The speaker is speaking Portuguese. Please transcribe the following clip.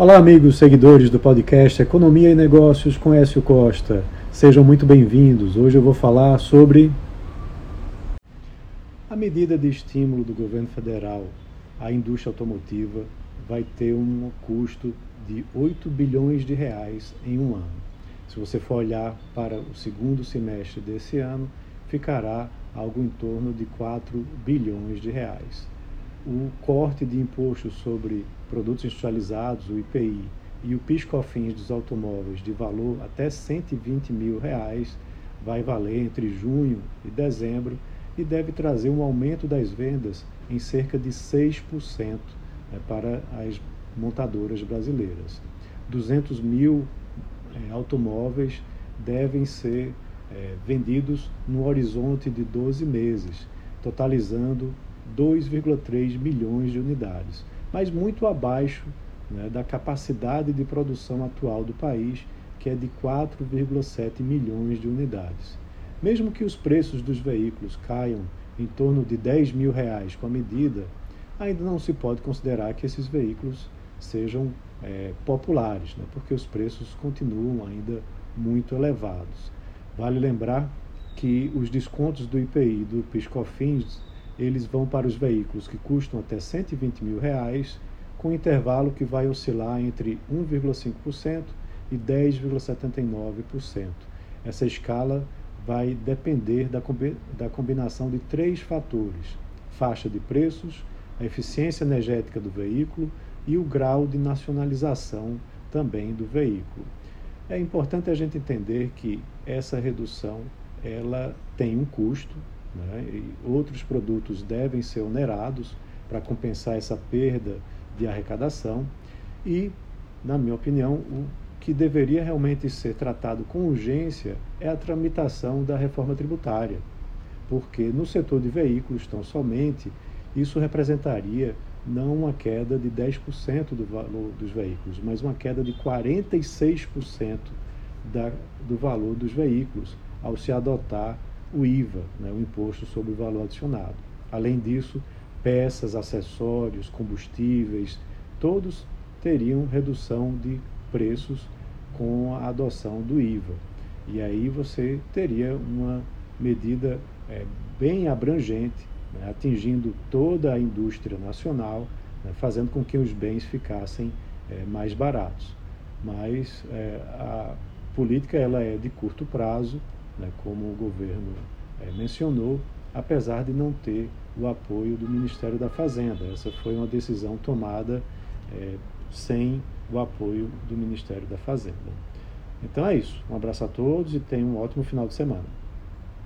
Olá, amigos seguidores do podcast Economia e Negócios com Écio Costa. Sejam muito bem-vindos. Hoje eu vou falar sobre a medida de estímulo do governo federal à indústria automotiva vai ter um custo de 8 bilhões de reais em um ano. Se você for olhar para o segundo semestre desse ano, ficará algo em torno de 4 bilhões de reais o corte de imposto sobre produtos industrializados, o IPI, e o PIS/COFINS dos automóveis de valor até 120 mil reais vai valer entre junho e dezembro e deve trazer um aumento das vendas em cerca de 6% né, para as montadoras brasileiras. 200 mil é, automóveis devem ser é, vendidos no horizonte de 12 meses, totalizando 2,3 milhões de unidades, mas muito abaixo né, da capacidade de produção atual do país, que é de 4,7 milhões de unidades. Mesmo que os preços dos veículos caiam em torno de 10 mil reais com a medida, ainda não se pode considerar que esses veículos sejam é, populares, né, porque os preços continuam ainda muito elevados. Vale lembrar que os descontos do IPI do PIS/COFINS eles vão para os veículos que custam até 120 mil reais, com intervalo que vai oscilar entre 1,5% e 10,79%. Essa escala vai depender da, combinação de três fatores: faixa de preços, a eficiência energética do veículo e o grau de nacionalização também do veículo. É importante a gente entender que essa redução ela tem um custo, né? Outros produtos devem ser onerados para compensar essa perda de arrecadação. E, na minha opinião, o que deveria realmente ser tratado com urgência é a tramitação da reforma tributária, porque no setor de veículos, tão somente, isso representaria não uma queda de 10% do valor dos veículos, mas uma queda de 46% da, do valor dos veículos ao se adotar o IVA, né, o Imposto sobre o Valor Adicionado. Além disso, peças, acessórios, combustíveis, todos teriam redução de preços com a adoção do IVA. E aí você teria uma medida é, bem abrangente, né, atingindo toda a indústria nacional, né, fazendo com que os bens ficassem é, mais baratos. Mas é, a política ela é de curto prazo, né, como o governo é, mencionou, apesar de não ter o apoio do Ministério da Fazenda. Essa foi uma decisão tomada é, sem o apoio do Ministério da Fazenda. Então é isso. Um abraço a todos e tenham um ótimo final de semana.